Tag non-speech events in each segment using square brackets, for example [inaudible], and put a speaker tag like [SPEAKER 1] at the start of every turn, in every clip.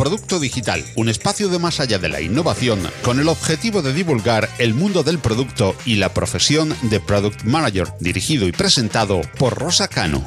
[SPEAKER 1] Producto Digital, un espacio de más allá de la innovación con el objetivo de divulgar el mundo del producto y la profesión de Product Manager, dirigido y presentado por Rosa Cano.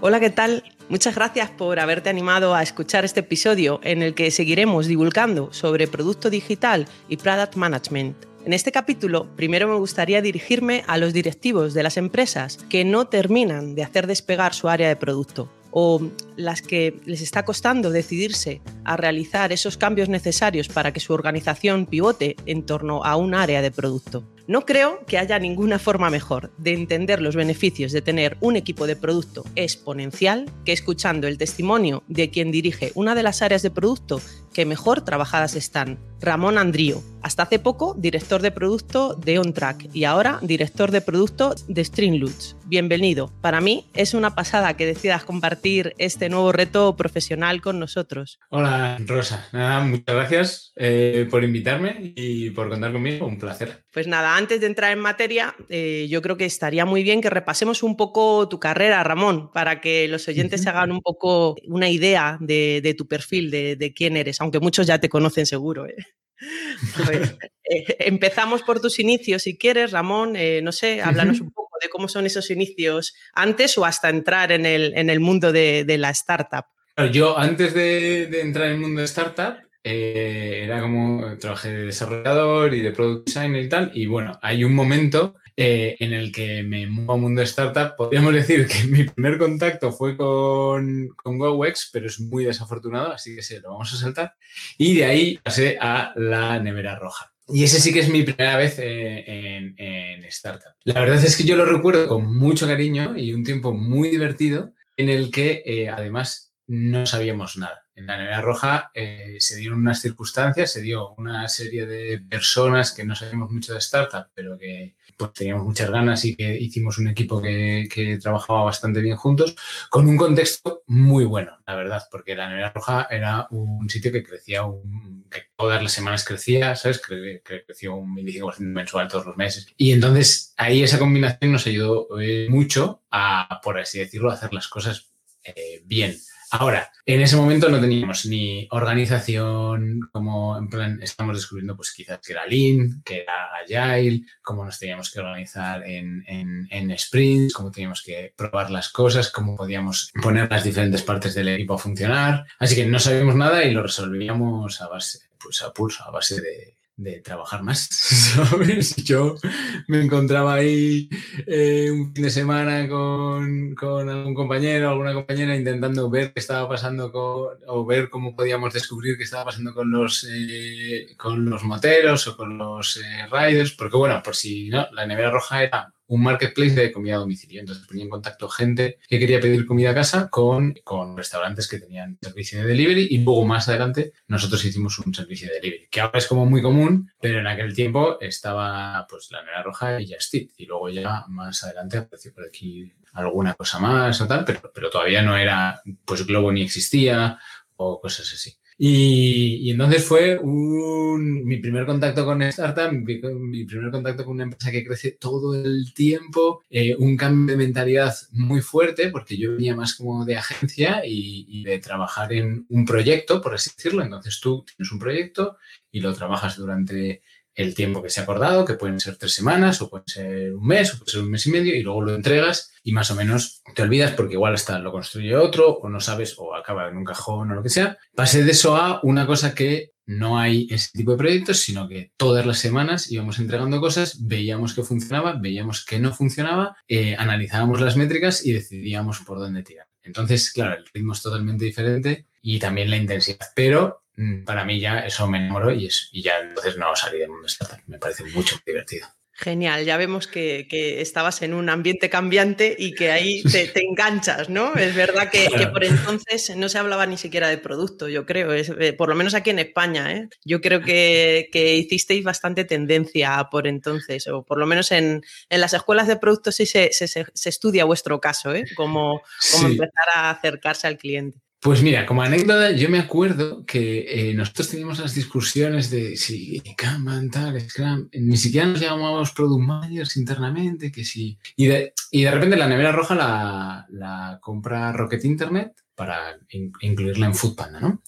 [SPEAKER 2] Hola, ¿qué tal? Muchas gracias por haberte animado a escuchar este episodio en el que seguiremos divulgando sobre producto digital y product management. En este capítulo, primero me gustaría dirigirme a los directivos de las empresas que no terminan de hacer despegar su área de producto o las que les está costando decidirse a realizar esos cambios necesarios para que su organización pivote en torno a un área de producto. No creo que haya ninguna forma mejor de entender los beneficios de tener un equipo de producto exponencial que escuchando el testimonio de quien dirige una de las áreas de producto que mejor trabajadas están, Ramón Andrío, hasta hace poco director de producto de OnTrack y ahora director de producto de Streamloots. Bienvenido. Para mí es una pasada que decidas compartir este nuevo reto profesional con nosotros.
[SPEAKER 3] Hola Rosa, muchas gracias eh, por invitarme y por contar conmigo, un placer.
[SPEAKER 2] Pues nada, antes de entrar en materia, eh, yo creo que estaría muy bien que repasemos un poco tu carrera, Ramón, para que los oyentes se hagan un poco una idea de, tu perfil, de, quién eres, aunque muchos ya te conocen seguro. ¿eh? [laughs] Eh, empezamos por tus inicios, si quieres, Ramón, no sé, háblanos un poco de cómo son esos inicios antes o hasta entrar en el, en el mundo de, la startup.
[SPEAKER 3] Yo antes de, de entrar en el mundo de startup, eh, era como trabajé de desarrollador y de product design y tal. Y bueno, hay un momento eh, en el que me muevo al mundo startup. Podríamos [laughs] decir que mi primer contacto fue con, con GoWex, pero es muy desafortunado, así que se lo vamos a saltar. Y de ahí pasé a la nevera roja. Y ese sí que es mi primera vez eh, en, en, startup. La verdad es que yo lo recuerdo con mucho cariño y un tiempo muy divertido en el que además no sabíamos nada en la nevera roja eh, se dieron unas circunstancias, se dio una serie de personas que no sabíamos mucho de startup, pero que pues, teníamos muchas ganas y que hicimos un equipo que, trabajaba bastante bien juntos, con un contexto muy bueno, la verdad, porque la nevera roja era un sitio que crecía, un, que todas las semanas crecía, ¿sabes? que creció un 25% mensual todos los meses. Y entonces ahí esa combinación nos ayudó eh, mucho a, por así decirlo, hacer las cosas eh, bien. Ahora, en ese momento no teníamos ni organización, como en plan, estamos descubriendo pues quizás que era Lean, que era Agile, cómo nos teníamos que organizar en, en, sprints, cómo teníamos que probar las cosas, cómo podíamos poner las diferentes partes del equipo a funcionar. Así que no sabíamos nada y lo resolvíamos a base, pues a pulso, a base de, de trabajar más. [laughs] Yo me encontraba ahí eh, un fin de semana con, con, algún compañero, alguna compañera intentando ver qué estaba pasando con, o ver cómo podíamos descubrir qué estaba pasando con los, eh, con los moteros o con los eh, riders, porque bueno, por si no, la nevera roja era un marketplace de comida a domicilio. Entonces ponía en contacto gente que quería pedir comida a casa con, con restaurantes que tenían servicio de delivery y luego más adelante nosotros hicimos un servicio de delivery, que ahora es como muy común, pero en aquel tiempo estaba pues la Nera Roja y Just Eat, y luego ya más adelante apareció por aquí alguna cosa más o tal, pero, pero todavía no era, pues Globo ni existía o cosas así. Y, entonces fue un, mi primer contacto con startup, mi, primer contacto con una empresa que crece todo el tiempo, eh, un cambio de mentalidad muy fuerte, porque yo venía más como de agencia y, y, de trabajar en un proyecto, por así decirlo. Entonces tú tienes un proyecto y lo trabajas durante el tiempo que se ha acordado, que pueden ser tres semanas o puede ser un mes o puede ser un mes y medio y luego lo entregas y más o menos te olvidas porque igual hasta lo construye otro o no sabes o acaba en un cajón o lo que sea. Pasé de eso a una cosa que no hay ese tipo de proyectos, sino que todas las semanas íbamos entregando cosas, veíamos que funcionaba, veíamos que no funcionaba, eh, analizábamos las métricas y decidíamos por dónde tirar. Entonces, claro, el ritmo es totalmente diferente y también la intensidad, pero para mí ya eso me enamoró y, es, y ya entonces no salí del mundo startup. Me parece mucho divertido.
[SPEAKER 2] Genial, ya vemos que, estabas en un ambiente cambiante y que ahí [laughs] te, enganchas, ¿no? Es verdad que, por entonces no se hablaba ni siquiera de producto, yo creo, eh, por lo menos aquí en España, ¿eh? Yo creo que, hicisteis bastante tendencia por entonces, o por lo menos en, las escuelas de productos sí se, estudia vuestro caso, ¿eh? Como, empezar a acercarse al cliente.
[SPEAKER 3] Pues mira, como anécdota, yo me acuerdo que eh, nosotros teníamos las discusiones de si Kanban, tal, Scrum, ni siquiera nos llamábamos Product Managers internamente, que sí. Y de, y de repente la nevera roja la, la compra Rocket Internet para incluirla en Foodpanda, ¿no?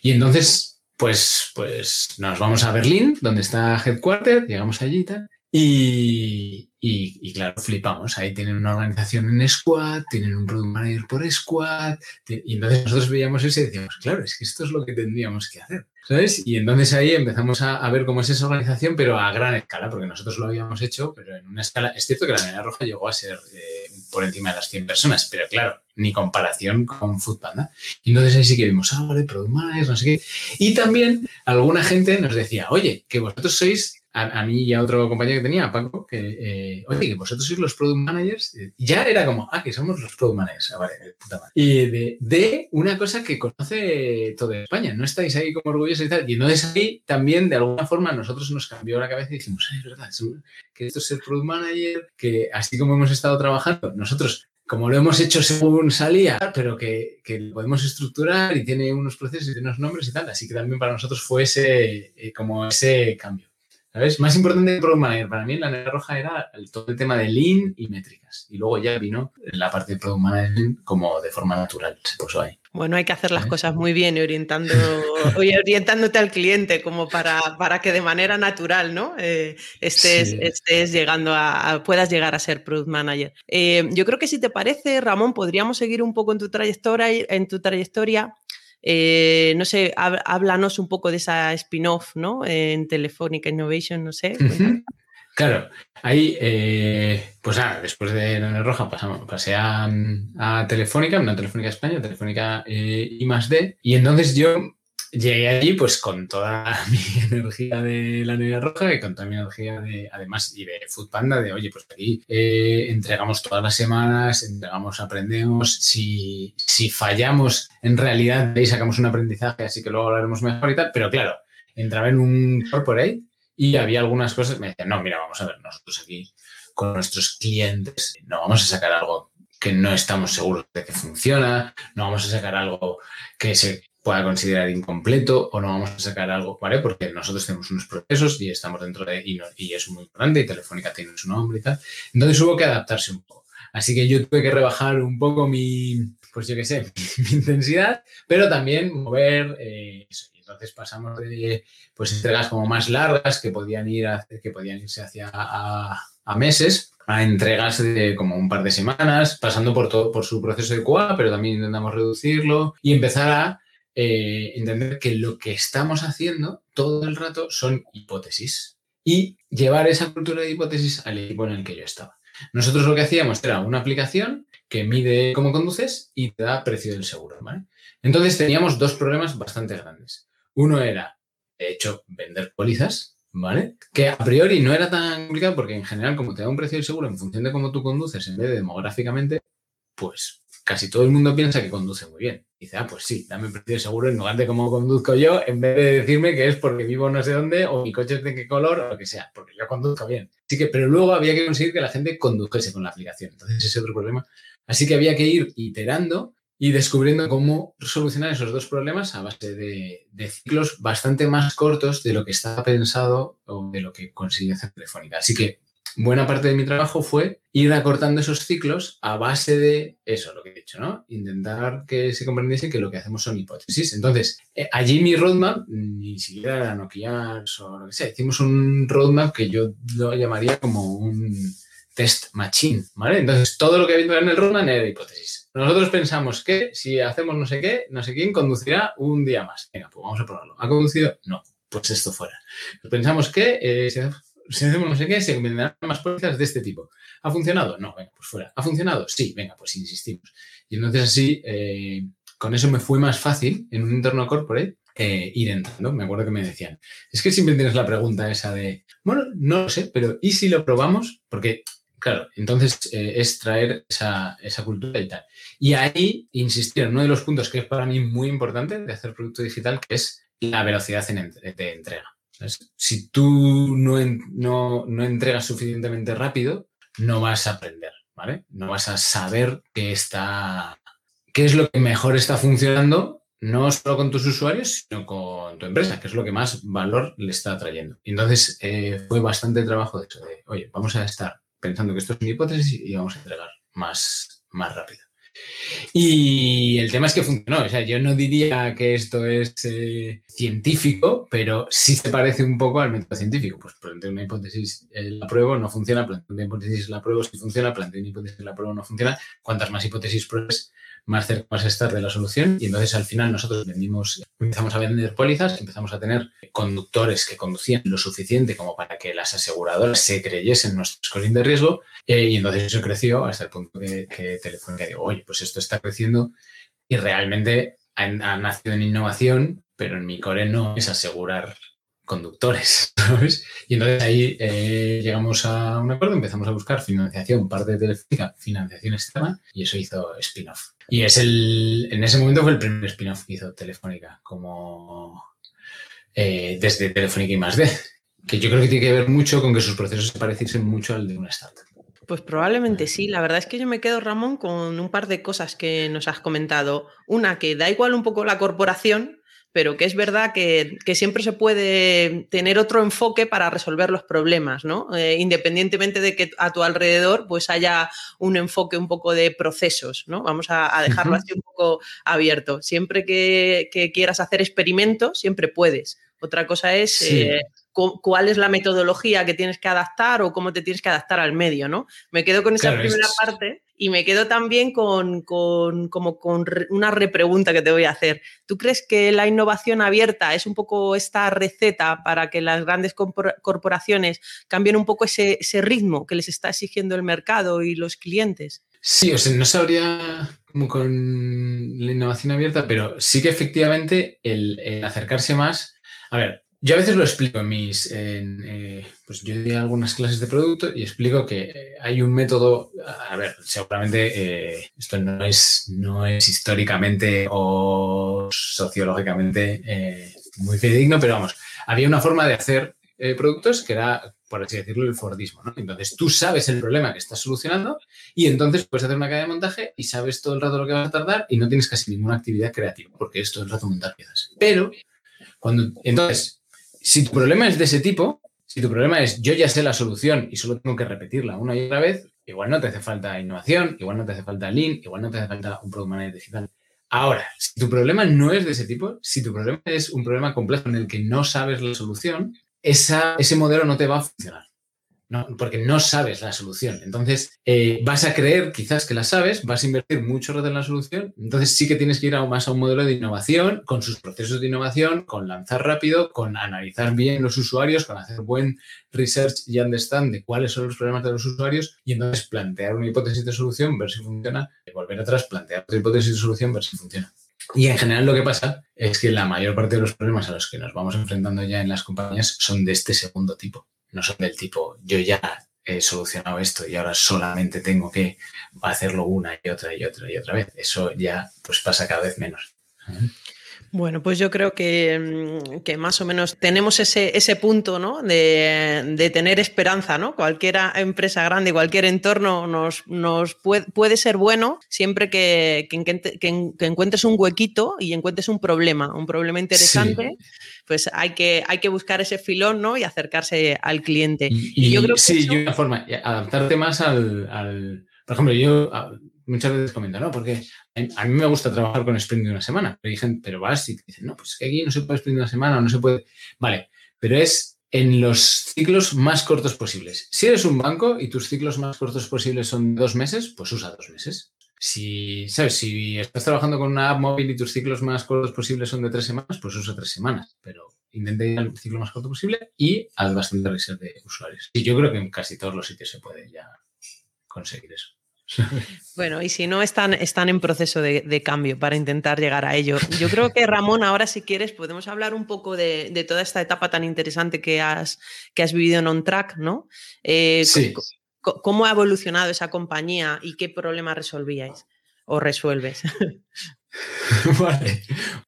[SPEAKER 3] Y entonces, pues, pues nos vamos a Berlín, donde está Headquarter, llegamos allí tal, y, y, claro, flipamos. Ahí tienen una organización en squad, tienen un product manager por squad. Y entonces nosotros veíamos eso y decíamos, claro, es que esto es lo que tendríamos que hacer. ¿Sabes? Y entonces ahí empezamos a, ver cómo es esa organización, pero a gran escala, porque nosotros lo habíamos hecho, pero en una escala. Es cierto que la Media Roja llegó a ser eh, por encima de las 100 personas, pero claro, ni comparación con Foodpanda. Y entonces ahí sí que vimos, ah, vale, product manager, no sé qué. Y también alguna gente nos decía, oye, que vosotros sois a, mí y a otro compañero que tenía, Paco, que, eh, oye, que vosotros sois los product managers, ya era como, ah, que somos los product managers, ah, vale, puta madre. Y de, una cosa que conoce toda España, no estáis ahí como orgullosos y tal, y entonces ahí también, de alguna forma, a nosotros nos cambió la cabeza y dijimos, es verdad, que esto es el product manager, que así como hemos estado trabajando, nosotros como lo hemos hecho según salía, pero que, lo podemos estructurar y tiene unos procesos y unos nombres y tal. Así que también para nosotros fue ese, eh, como ese cambio. ¿Sabes? Más importante que Product Manager para mí en la negra roja era el, todo el tema de Lean y métricas. Y luego ya vino la parte de Product Management como de forma natural, se puso ahí.
[SPEAKER 2] Bueno, hay que hacer las ¿Eh? cosas muy bien y orientando, [laughs] orientándote al cliente como para, para que de manera natural ¿no? Eh, estés, estés, llegando a, puedas llegar a ser Product Manager. Eh, yo creo que si te parece, Ramón, podríamos seguir un poco en tu trayectoria, en tu trayectoria eh, no sé, háblanos un poco de esa spin-off, ¿no? En Telefónica Innovation, no sé.
[SPEAKER 3] Claro, ahí, eh, pues nada, después de la Roja pasamos, pasé a, Telefónica, una Telefónica España, Telefónica eh, I más D, y entonces yo llegué allí pues con toda [laughs] mi energía de la Nevera Roja y con toda mi energía de, además, y de Foodpanda, de, oye, pues aquí eh, entregamos todas las semanas, entregamos, aprendemos, si, si fallamos, en realidad ahí sacamos un aprendizaje, así que luego hablaremos mejor y tal, pero claro, entraba en un corporate y había algunas cosas, me decían, no, mira, vamos a ver, nosotros aquí con nuestros clientes no vamos a sacar algo que no estamos seguros de que funciona, no vamos a sacar algo que se pueda considerar incompleto o no vamos a sacar algo, ¿vale? Porque nosotros tenemos unos procesos y estamos dentro de, y, es muy grande y Telefónica tiene su nombre y tal. Entonces hubo que adaptarse un poco. Así que yo tuve que rebajar un poco mi, pues yo qué sé, [laughs] mi, intensidad, pero también mover eh, entonces pasamos de, pues, entregas como más largas que podían ir a, que podían irse hacia a, a meses a entregas de como un par de semanas, pasando por todo, por su proceso de QA, pero también intentamos reducirlo y empezar a eh, entender que lo que estamos haciendo todo el rato son hipótesis y llevar esa cultura de hipótesis al equipo en el que yo estaba. Nosotros lo que hacíamos era una aplicación que mide cómo conduces y te da precio del seguro. Entonces teníamos dos problemas bastante grandes. Uno era, de hecho, vender pólizas, ¿vale? Que a priori no era tan complicado porque en general, como te da un precio del seguro en función de cómo tú conduces en vez de demográficamente, pues casi todo el mundo piensa que conduce muy bien. Dice, ah, pues sí, dame precio seguro en lugar de cómo conduzco yo, en vez de decirme que es porque vivo no sé dónde o mi coche es de qué color o lo que sea, porque yo conduzco bien. Así que, pero luego había que conseguir que la gente condujese con la aplicación. Entonces, ese es otro problema. Así que había que ir iterando y descubriendo cómo solucionar esos dos problemas a base de, de, ciclos bastante más cortos de lo que estaba pensado o de lo que consigue hacer Telefónica. Así que buena parte de mi trabajo fue ir acortando esos ciclos a base de eso, lo que he dicho, ¿no? Intentar que se comprendiese que lo que hacemos son hipótesis. Entonces, eh, allí mi roadmap, ni siquiera era Nokia o lo que sea, hicimos un roadmap que yo lo llamaría como un test machine, ¿vale? Entonces, todo lo que había en el roadmap era hipótesis. Nosotros pensamos que si hacemos no sé qué, no sé quién conducirá un día más. Venga, pues vamos a probarlo. ¿Ha conducido? No. Pues esto fuera. Pensamos que eh, no sé qué, se venderán más pólizas de este tipo. ¿Ha funcionado? No, venga, pues fuera. ¿Ha funcionado? Sí, venga, pues insistimos. Y entonces así, eh, con eso me fue más fácil en un entorno corporate ir entrando. Me acuerdo que me decían, es que siempre tienes la pregunta esa de, bueno, no lo sé, pero ¿y si lo probamos? Porque, claro, entonces eh, es traer esa, esa, cultura y tal. Y ahí insistir en uno de los puntos que es para mí muy importante de hacer producto digital, que es la velocidad de entrega. Si tú no, no, entregas suficientemente rápido, no vas a aprender, ¿vale? No vas a saber qué está, qué es lo que mejor está funcionando, no solo con tus usuarios, sino con tu empresa, que es lo que más valor le está trayendo. Entonces eh, fue bastante trabajo de eso, de, oye, vamos a estar pensando que esto es una hipótesis y vamos a entregar más, más rápido. Y el tema es que funcionó. O sea, yo no diría que esto es eh, científico, pero sí se parece un poco al método científico. Pues planteé una hipótesis, eh, la pruebo, no funciona, planteo una hipótesis, la pruebo, si funciona, planteo una hipótesis, la pruebo, no funciona. Cuantas más hipótesis pruebes, más cerca vas estar de la solución. Y entonces al final nosotros vendimos, empezamos a vender pólizas, empezamos a tener conductores que conducían lo suficiente como para que las aseguradoras se creyesen nuestro scoring de riesgo. Eh, y entonces eso creció hasta el punto que, que Telefónica digo, oye, pues esto está creciendo y realmente ha, ha nacido en innovación, pero en mi core no es asegurar conductores, [laughs] ¿sabes? Y entonces ahí eh, llegamos a un acuerdo, empezamos a buscar financiación, parte de Telefónica, financiación externa, y eso hizo spin-off. Y es el, en ese momento fue el primer spin-off que hizo Telefónica, como eh, desde Telefónica y más D, que yo creo que tiene que ver mucho con que sus procesos se pareciesen mucho al de una startup.
[SPEAKER 2] Pues probablemente sí. La verdad es que yo me quedo, Ramón, con un par de cosas que nos has comentado. Una, que da igual un poco la corporación, pero que es verdad que, siempre se puede tener otro enfoque para resolver los problemas, ¿no? Eh, independientemente de que a tu alrededor pues haya un enfoque un poco de procesos, ¿no? Vamos a, dejarlo así un poco abierto. Siempre que, quieras hacer experimentos, siempre puedes. Otra cosa es eh, cuál es la metodología que tienes que adaptar o cómo te tienes que adaptar al medio, ¿no? Me quedo con esa primera parte y me quedo también con, como con una repregunta que te voy a hacer. ¿Tú crees que la innovación abierta es un poco esta receta para que las grandes corporaciones cambien un poco ese, ritmo que les está exigiendo el mercado y los clientes?
[SPEAKER 3] Sí, o sea, no sabría como con la innovación abierta, pero sí que efectivamente el acercarse más. A ver, yo a veces lo explico en mis, eh, pues yo doy algunas clases de producto y explico que hay un método, a ver, seguramente eh, esto no es, no es históricamente o sociológicamente eh, muy fidedigno, pero vamos, había una forma de hacer productos que era, por así decirlo, el Fordismo. Entonces tú sabes el problema que estás solucionando y entonces puedes hacer una cadena de montaje y sabes todo el rato lo que vas a tardar y no tienes casi ninguna actividad creativa, porque esto es el rato montar piezas. Pero, cuando, entonces, si tu problema es de ese tipo, si tu problema es yo ya sé la solución y solo tengo que repetirla una y otra vez, igual no te hace falta innovación, igual no te hace falta lean, igual no te hace falta un product manager digital. Ahora, si tu problema no es de ese tipo, si tu problema es un problema complejo en el que no sabes la solución, ese modelo no te va a funcionar porque no sabes la solución. Entonces, eh, vas a creer quizás que la sabes, vas a invertir mucho rato en la solución, entonces sí que tienes que ir a, más a un modelo de innovación, con sus procesos de innovación, con lanzar rápido, con analizar bien los usuarios, con hacer buen research y understand de cuáles son los problemas de los usuarios y entonces plantear una hipótesis de solución, ver si funciona, y volver atrás, plantear otra hipótesis de solución, ver si funciona. Y en general lo que pasa es que la mayor parte de los problemas a los que nos vamos enfrentando ya en las compañías son de este segundo tipo no son del tipo, yo ya he solucionado esto y ahora solamente tengo que hacerlo una y otra y otra y otra vez. Eso ya pues pasa cada vez menos.
[SPEAKER 2] Bueno, pues yo creo que, mm, más o menos tenemos ese, ese punto ¿no? de, tener esperanza. ¿no? Cualquier empresa grande, cualquier entorno nos, nos puede, puede, ser bueno siempre que, que, encuentres un huequito y encuentres un problema, un problema interesante. Pues hay que, hay que buscar ese filón ¿no? y acercarse al cliente.
[SPEAKER 3] Y, yo creo que sí, y una forma, adaptarte más al, al, Por ejemplo, yo muchas veces comento, ¿no? Porque a mí me gusta trabajar con sprint de una semana. Pero dicen, pero vas y dicen, no, pues es que aquí no se puede sprint de una semana o no se puede. Vale, pero es en los ciclos más cortos posibles. Si eres un banco y tus ciclos más cortos posibles son dos meses, pues usa dos meses. Si, ¿sabes? Si estás trabajando con una app móvil y tus ciclos más cortos posibles son de tres semanas, pues usa tres semanas. Pero intenta ir al ciclo más corto posible y haz bastante reset de usuarios. Y yo creo que en casi todos los sitios se puede ya conseguir eso. [laughs]
[SPEAKER 2] Bueno, y si no, están, están en proceso de, cambio para intentar llegar a ello. Yo creo que, Ramón, ahora si quieres, podemos hablar un poco de, toda esta etapa tan interesante que has, que has vivido en OnTrack, ¿no?
[SPEAKER 3] Eh, sí.
[SPEAKER 2] ¿Cómo ha evolucionado esa compañía y qué problemas resolvíais o resuelves? [laughs] [laughs]
[SPEAKER 3] vale.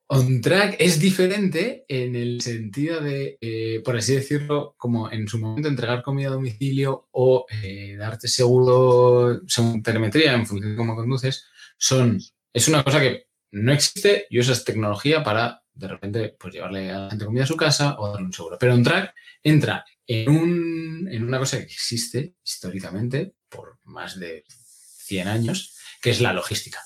[SPEAKER 3] On track es diferente en el sentido de, eh, por así decirlo, como en su momento entregar comida a domicilio o eh, darte seguro, según telemetría en función de cómo conduces, son Es una cosa que no existe y usas tecnología para de repente pues llevarle a la gente comida a su casa o darle un seguro. Pero OnTrack entra en, un, en una cosa que existe históricamente por más de 100 años, que es la logística.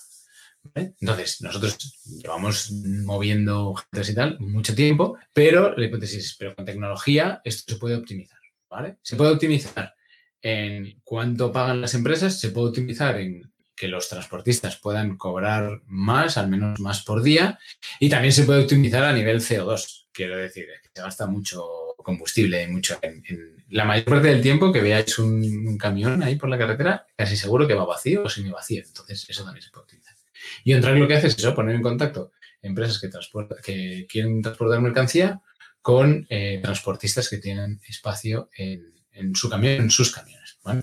[SPEAKER 3] Entonces, nosotros llevamos moviendo gente y tal mucho tiempo, pero la hipótesis es, pero con tecnología esto se puede optimizar, ¿vale? Se puede optimizar en cuánto pagan las empresas, se puede optimizar en que los transportistas puedan cobrar más, al menos más por día, y también se puede optimizar a nivel CO2. Quiero decir, que se gasta mucho combustible, mucho la mayor parte del tiempo que veáis un, camión ahí por la carretera, casi seguro que va vacío o semi vacío. Entonces, eso también se puede optimizar. Y entrar lo que hace es eso, poner en contacto empresas que, que quieren transportar mercancía con eh, transportistas que tienen espacio en, en, su camión, en sus camiones. ¿vale?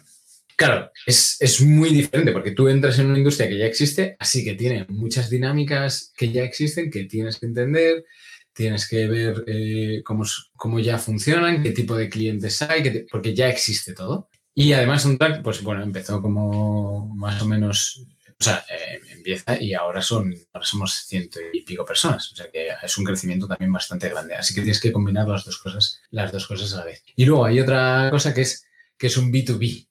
[SPEAKER 3] Claro, es, muy diferente porque tú entras en una industria que ya existe, así que tiene muchas dinámicas que ya existen, que tienes que entender, tienes que ver eh, cómo, ya funcionan, qué tipo de clientes hay, porque ya existe todo. Y además un track, pues bueno, empezó como más o menos, o sea, eh, empieza y ahora son, ahora somos ciento y pico personas, o sea que es un crecimiento también bastante grande. Así que tienes que combinar las dos cosas, las dos cosas a la vez. Y luego hay otra cosa que es que es un B2B,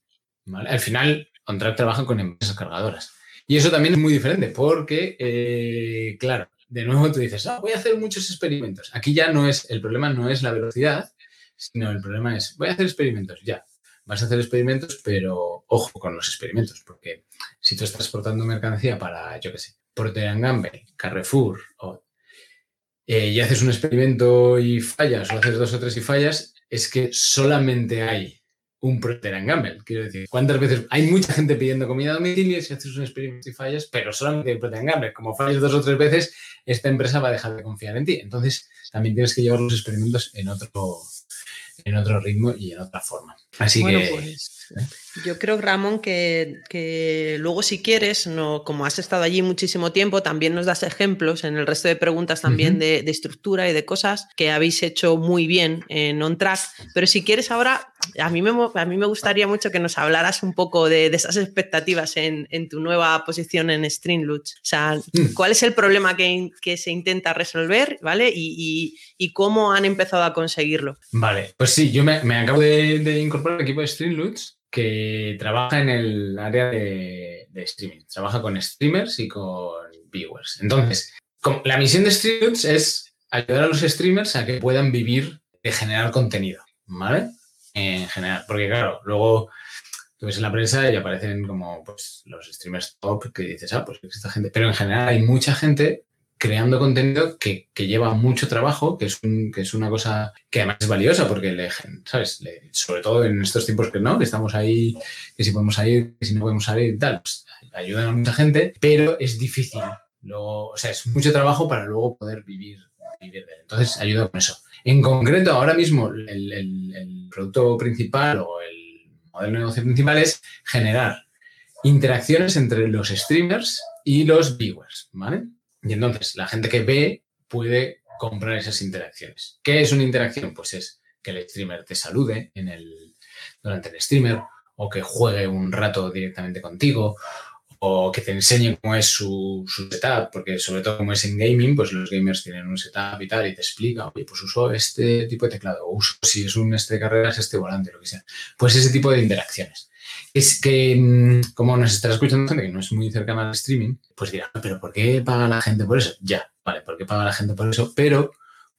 [SPEAKER 3] al final, OnTrack trabaja con empresas cargadoras. Y eso también es muy diferente porque, eh, claro, de nuevo tú dices, ah, voy a hacer muchos experimentos. Aquí ya no es, el problema no es la velocidad, sino el problema es, voy a hacer experimentos, ya. Vas a hacer experimentos, pero ojo con los experimentos, porque si tú estás transportando mercancía para, yo qué sé, Procter Gamble, Carrefour, eh, y haces un experimento y fallas, o haces dos o tres y fallas, es que solamente hay un Procter Gamble. Quiero decir, ¿cuántas veces hay mucha gente pidiendo comida a domicilio si haces un experimento y fallas, pero solamente hay Procter Gamble? Como fallas dos o tres veces, esta empresa va a dejar de confiar en ti. Entonces, también tienes que llevar los experimentos en otro, en otro ritmo y en otra forma. Así que. Pues,
[SPEAKER 2] yo creo, Ramón, que, luego si quieres, no, como has estado allí muchísimo tiempo, también nos das ejemplos en el resto de preguntas también de, estructura y de cosas que habéis hecho muy bien en OnTrack. Pero si quieres ahora, a mí me, a mí me gustaría mucho que nos hablaras un poco de, esas expectativas en, tu nueva posición en Streamloots. O sea, mm. ¿cuál es el problema que, se intenta resolver, ¿vale? Y, cómo han empezado a conseguirlo.
[SPEAKER 3] Vale, pues sí, yo me, acabo de, de incorporar al equipo de Streamloots que trabaja en el área de, streaming. Trabaja con streamers y con viewers. Entonces, la misión de Streamers es ayudar a los streamers a que puedan vivir de generar contenido, ¿vale? En general, porque claro, luego tú ves en la prensa y aparecen como pues, los streamers top que dices, ah, pues esta gente. Pero en general hay mucha gente creando contenido que, lleva mucho trabajo, que es, una cosa que además es valiosa porque, ¿sabes? sobre todo en estos tiempos que no, que estamos ahí, que si podemos salir, que si no podemos salir y tal, pues ayudan a mucha gente, pero es difícil. O sea, es mucho trabajo para luego poder vivir, de él. Entonces, ayuda con eso. En concreto, ahora mismo, el producto principal o el modelo de negocio principal es generar interacciones entre los streamers y los viewers, ¿vale? Y entonces la gente que ve puede comprar esas interacciones. ¿Qué es una interacción? Pues es que el streamer te salude en el, durante el streamer o que juegue un rato directamente contigo o que te enseñe cómo es su, setup, porque sobre todo como es en gaming, pues los gamers tienen un setup y tal, y te explica, oye, pues uso este tipo de teclado, o uso si es un este de carreras, este volante, lo que sea. Pues ese tipo de interacciones es que, mm, como nos estará escuchando que no es muy cercana al streaming, pues dirá, pero ¿por qué paga la gente por eso? Ya, vale, ¿por qué paga la gente por eso? Pero,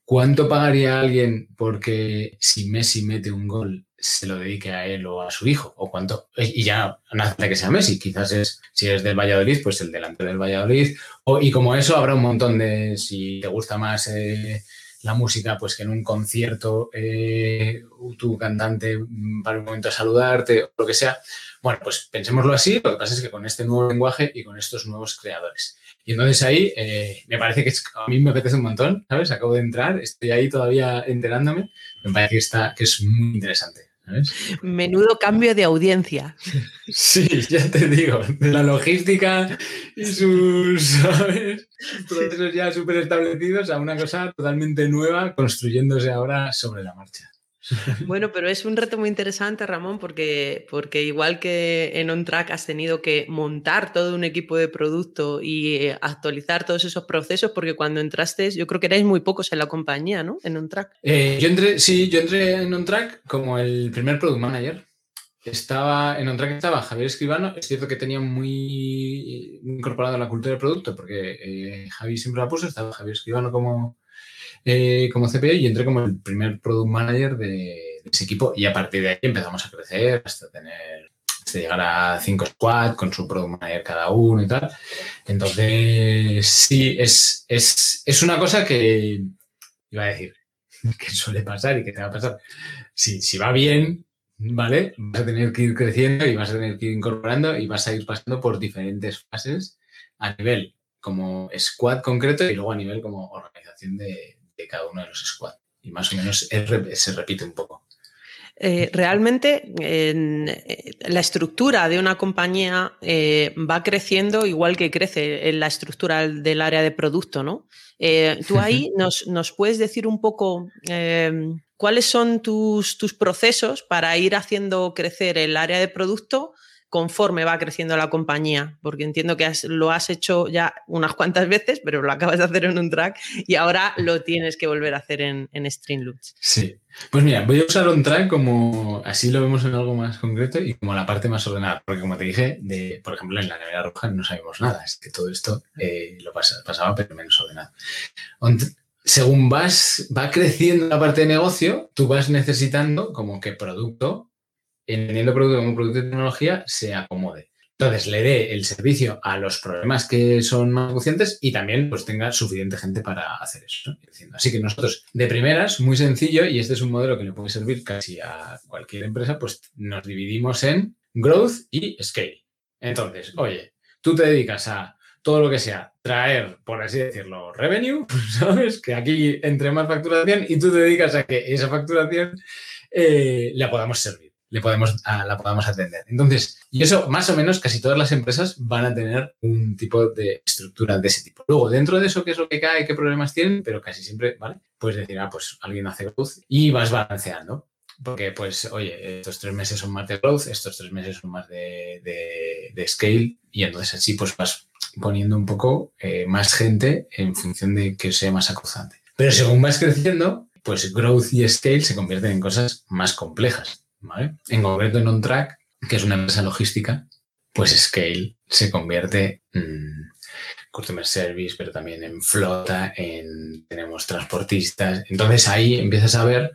[SPEAKER 3] ¿cuánto pagaría alguien porque si Messi mete un gol se lo dedique a él o a su hijo? ¿O cuánto? Y ya no hace que sea Messi, quizás es, si es del Valladolid, pues el delante del Valladolid. O, y como eso, habrá un montón de, si te gusta más... Eh, la música, pues que en un concierto eh, tu cantante para un momento a saludarte o lo que sea. Bueno, pues pensémoslo así, lo que pasa es que con este nuevo lenguaje y con estos nuevos creadores. Y entonces ahí eh, me parece que a mí me apetece un montón, ¿sabes? Acabo de entrar, estoy ahí todavía enterándome, me parece que, está, que es muy interesante.
[SPEAKER 2] Menudo cambio de audiencia.
[SPEAKER 3] Sí, ya te digo, de la logística y sus procesos ya súper establecidos a una cosa totalmente nueva construyéndose ahora sobre la marcha.
[SPEAKER 2] Bueno, pero es un reto muy interesante, Ramón, porque, porque igual que en OnTrack has tenido que montar todo un equipo de producto y eh, actualizar todos esos procesos, porque cuando entraste, yo creo que erais muy pocos en la compañía, ¿no? En OnTrack.
[SPEAKER 3] Eh, yo entré, sí, yo entré en OnTrack como el primer product manager. Estaba, en OnTrack estaba Javier Escribano, es cierto que tenía muy incorporado la cultura del producto, porque eh, Javi siempre la puso, estaba Javier Escribano como, eh, como CPO y entré como el primer product manager de, ese equipo y a partir de ahí empezamos a crecer hasta tener hasta llegar a 5 squad con su product manager cada uno y tal. Entonces, sí, es, es, es una cosa que iba a decir [laughs] que suele pasar y que te va a pasar. Si, si va bien, ¿vale? Vas a tener que ir creciendo y vas a tener que ir incorporando y vas a ir pasando por diferentes fases a nivel como squad concreto y luego a nivel como organización de, cada uno de los squads. Y más o menos se repite un poco.
[SPEAKER 2] Eh, realmente en, eh, la estructura de una compañía eh, va creciendo igual que crece en la estructura del área de producto, ¿no? tú ahí nos, nos, puedes decir un poco cuáles son tus, tus procesos para ir haciendo crecer el área de producto conforme va creciendo la compañía, porque entiendo que lo has hecho ya unas cuantas veces, pero lo acabas de hacer en un track y ahora lo tienes que volver a hacer en, en Streamloops.
[SPEAKER 3] Sí, pues mira, voy a usar un track como así lo vemos en algo más concreto y como la parte más ordenada, porque como te dije, de, por ejemplo, en la nevera roja no sabemos nada, es que todo esto eh, lo pasaba, pero menos ordenado. Según vas, va creciendo la parte de negocio, tú vas necesitando como que producto entendiendo producto como producto de tecnología, se acomode. Entonces, le dé el servicio a los problemas que son más acuciantes y también pues tenga suficiente gente para hacer eso. Así que nosotros, de primeras, muy sencillo, y este es un modelo que le puede servir casi a cualquier empresa, pues nos dividimos en growth y scale. Entonces, oye, tú te dedicas a todo lo que sea traer, por así decirlo, revenue, [laughs] ¿sabes? Que aquí entre más facturación y tú te dedicas a que esa facturación eh, la podamos servir le podemos, la podamos atender. Entonces, y eso más o menos casi todas las empresas van a tener un tipo de estructura de ese tipo. Luego, dentro de eso, ¿qué es lo que cae? ¿Qué problemas tienen? Pero casi siempre, ¿vale? Puedes decir, ah, pues alguien hace growth y vas balanceando. Porque, pues, oye, estos tres meses son más de growth, estos tres meses son más de, de, scale y entonces así pues vas poniendo un poco eh, más gente en función de que sea más acusante. Pero según vas creciendo, pues growth y scale se convierten en cosas más complejas. En concreto en OnTrack, que es una empresa logística, pues Scale se convierte en Customer Service, pero también en flota, en tenemos transportistas. Entonces ahí empiezas a ver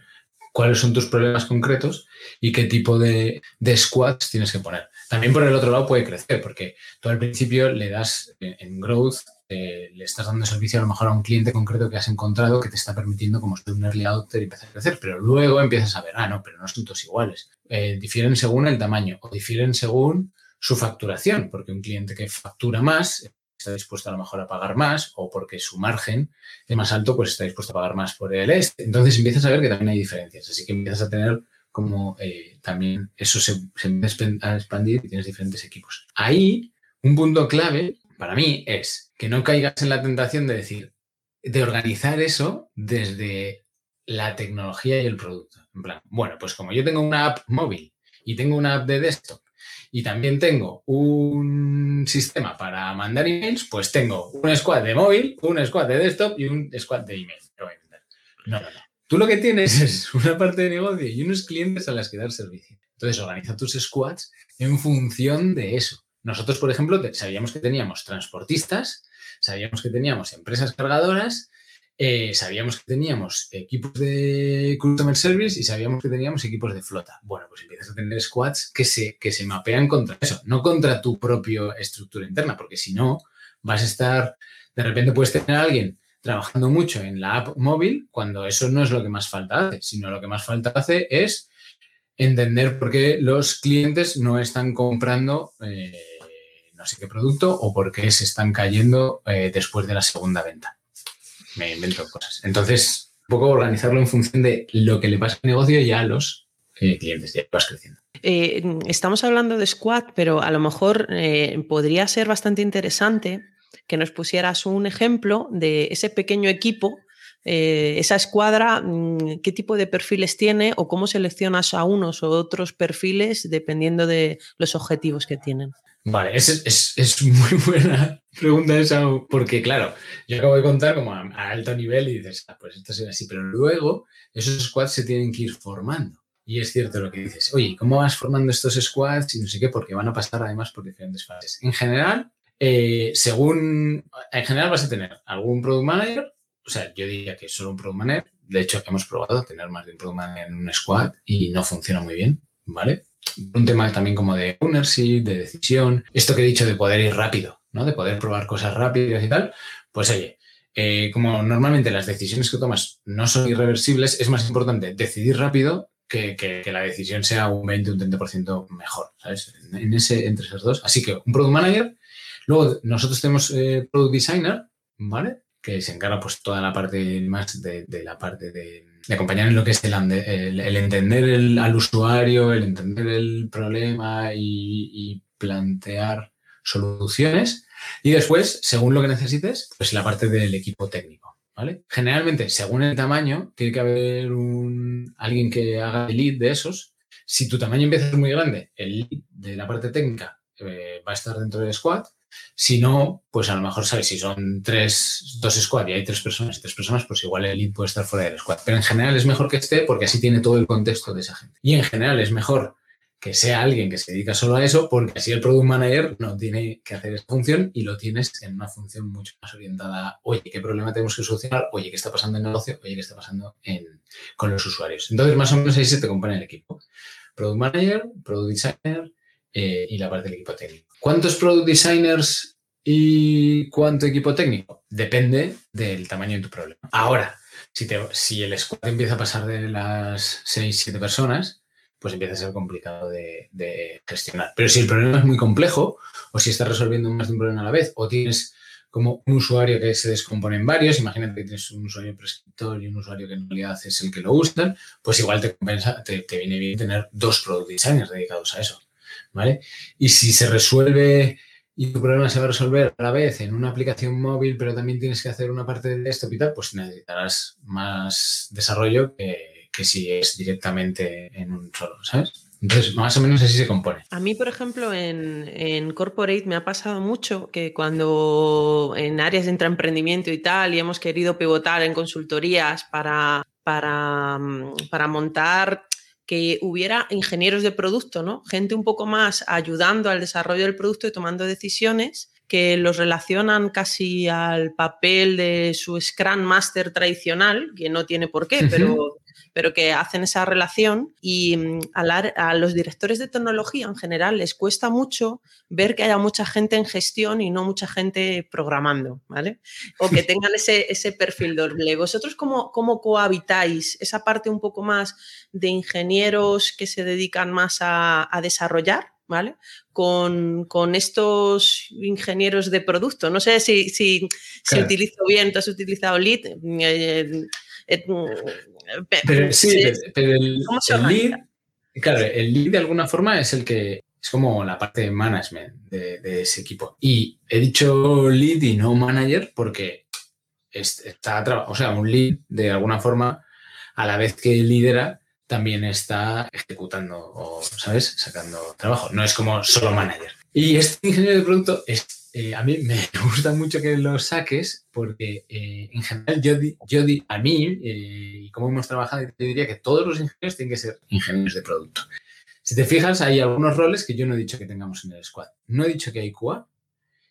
[SPEAKER 3] cuáles son tus problemas concretos y qué tipo de, de squads tienes que poner. También por el otro lado puede crecer, porque tú al principio le das en growth eh, le estás dando servicio a lo mejor a un cliente concreto que has encontrado que te está permitiendo como ser un early adopter empezar a crecer, pero luego empiezas a ver, ah, no, pero no son todos iguales. Eh, difieren según el tamaño o difieren según su facturación, porque un cliente que factura más está dispuesto a lo mejor a pagar más o porque su margen es más alto, pues está dispuesto a pagar más por el este. Entonces empiezas a ver que también hay diferencias, así que empiezas a tener como eh, también eso se, se empieza a expandir y tienes diferentes equipos. Ahí, un punto clave para mí es que no caigas en la tentación de decir, de organizar eso desde la tecnología y el producto. En plan, bueno, pues como yo tengo una app móvil y tengo una app de desktop y también tengo un sistema para mandar emails, pues tengo un squad de móvil, un squad de desktop y un squad de email. No, no, no. Tú lo que tienes es [laughs] una parte de negocio y unos clientes a las que dar servicio. Entonces organiza tus squads en función de eso. Nosotros, por ejemplo, sabíamos que teníamos transportistas, sabíamos que teníamos empresas cargadoras, eh, sabíamos que teníamos equipos de customer service y sabíamos que teníamos equipos de flota. Bueno, pues empiezas a tener squads que se, que se mapean contra eso, no contra tu propia estructura interna, porque si no, vas a estar, de repente puedes tener a alguien trabajando mucho en la app móvil cuando eso no es lo que más falta hace, sino lo que más falta hace es entender por qué los clientes no están comprando eh, no sé qué producto o por qué se están cayendo eh, después de la segunda venta. Me invento cosas. Entonces, un poco organizarlo en función de lo que le pasa al negocio y a los eh, clientes, ya vas creciendo.
[SPEAKER 2] estamos hablando de Squad, pero a lo mejor podría ser bastante interesante que nos pusieras un ejemplo de ese pequeño equipo eh, esa escuadra, mm, qué tipo de perfiles tiene o cómo seleccionas a unos o otros perfiles dependiendo de los objetivos que tienen.
[SPEAKER 3] Vale, es, es, muy [laughs] buena pregunta esa, porque claro, yo acabo de contar como a, alto nivel y dices, ah, pues esto es así, pero luego esos squads se tienen que ir formando. Y es cierto lo que dices, oye, ¿cómo vas formando estos squads y no sé qué? Porque van a pasar además por diferentes fases. En general, eh, según, en general vas a tener algún product manager, o sea, yo diría que solo un product manager, de hecho hemos probado tener más de un product manager en un squad y no funciona muy bien, ¿vale? Un tema también como de ownership, de decisión, esto que he dicho de poder ir rápido, ¿no? De poder probar cosas rápidas y tal, pues oye, eh, como normalmente las decisiones que tomas no son irreversibles, es más importante decidir rápido que, que, la decisión sea un 20, un 30% mejor, ¿sabes? En ese, entre esos dos. Así que un Product Manager, luego nosotros tenemos eh, Product Designer, ¿vale? Que se encarga pues toda la parte más de, de la parte de de acompañar en lo que es el, el, entender al usuario, el entender el problema y, plantear soluciones. Y después, según lo que necesites, pues la parte del equipo técnico. ¿vale? Generalmente, según el tamaño, tiene que haber alguien que haga el lead de esos. Si tu tamaño empieza a ser muy grande, el lead de la parte técnica eh, va a estar dentro del squad si no, pues a lo mejor, ¿sabes? Si son tres, dos squad y hay tres personas y tres personas, pues igual el lead puede estar fuera del squad. Pero en general es mejor que esté porque así tiene todo el contexto de esa gente. Y en general es mejor que sea alguien que se dedica solo a eso, porque así el product manager no tiene que hacer esa función y lo tienes en una función mucho más orientada a, oye, ¿qué problema tenemos que solucionar? Oye, ¿qué está pasando en el negocio? Oye, ¿qué está pasando con los usuarios? Entonces, más o menos ahí se te compone el equipo. Product manager, product designer eh, y la parte del equipo técnico. ¿Cuántos product designers y cuánto equipo técnico? Depende del tamaño de tu problema. Ahora, si, el squad empieza a pasar de las 6, 7 personas, pues empieza a ser complicado de, gestionar. Pero si el problema es muy complejo, o si estás resolviendo más de un problema a la vez, o tienes como un usuario que se descompone en varios, imagínate que tienes un usuario prescriptor y un usuario que en realidad es el que lo usa, pues igual te compensa, te viene bien tener dos product designers dedicados a eso. ¿Vale? Y si se resuelve y tu problema se va a resolver a la vez en una aplicación móvil, pero también tienes que hacer una parte de desktop y tal, pues necesitarás más desarrollo que, si es directamente en un solo, ¿sabes? Entonces, más o menos así se compone.
[SPEAKER 2] A mí, por ejemplo, en, en, Corporate me ha pasado mucho que cuando en áreas de intraemprendimiento y tal, y hemos querido pivotar en consultorías para, para, para montar que hubiera ingenieros de producto, ¿no? Gente un poco más ayudando al desarrollo del producto y tomando decisiones que los relacionan casi al papel de su Scrum Master tradicional, que no tiene por qué, pero pero que hacen esa relación y mm, a, los directores de tecnología en general les cuesta mucho ver que haya mucha gente en gestión y no mucha gente programando, ¿vale? O que tengan ese, ese perfil doble. ¿Vosotros cómo, cómo cohabitáis esa parte un poco más de ingenieros que se dedican más a, desarrollar? ¿Vale? Con, estos ingenieros de producto. No sé si, si, utilizo bien, tú has utilizado Lead. Eh, eh,
[SPEAKER 3] pero sí, pero el, lead, claro, el lead de alguna forma es el que es como la parte de management de, ese equipo. Y he dicho lead y no manager porque está, o sea, un lead de alguna forma, a la vez que lidera, también está ejecutando o, ¿sabes? Sacando trabajo. No es como solo manager. Y este ingeniero de producto es eh, a mí me [laughs] gusta mucho que lo saques porque eh, en general yo, yo a mí, eh, y como hemos trabajado, te diría que todos los ingenieros tienen que ser ingenieros de producto. Si te fijas, hay algunos roles que yo no he dicho que tengamos en el squad. No he dicho que hay QA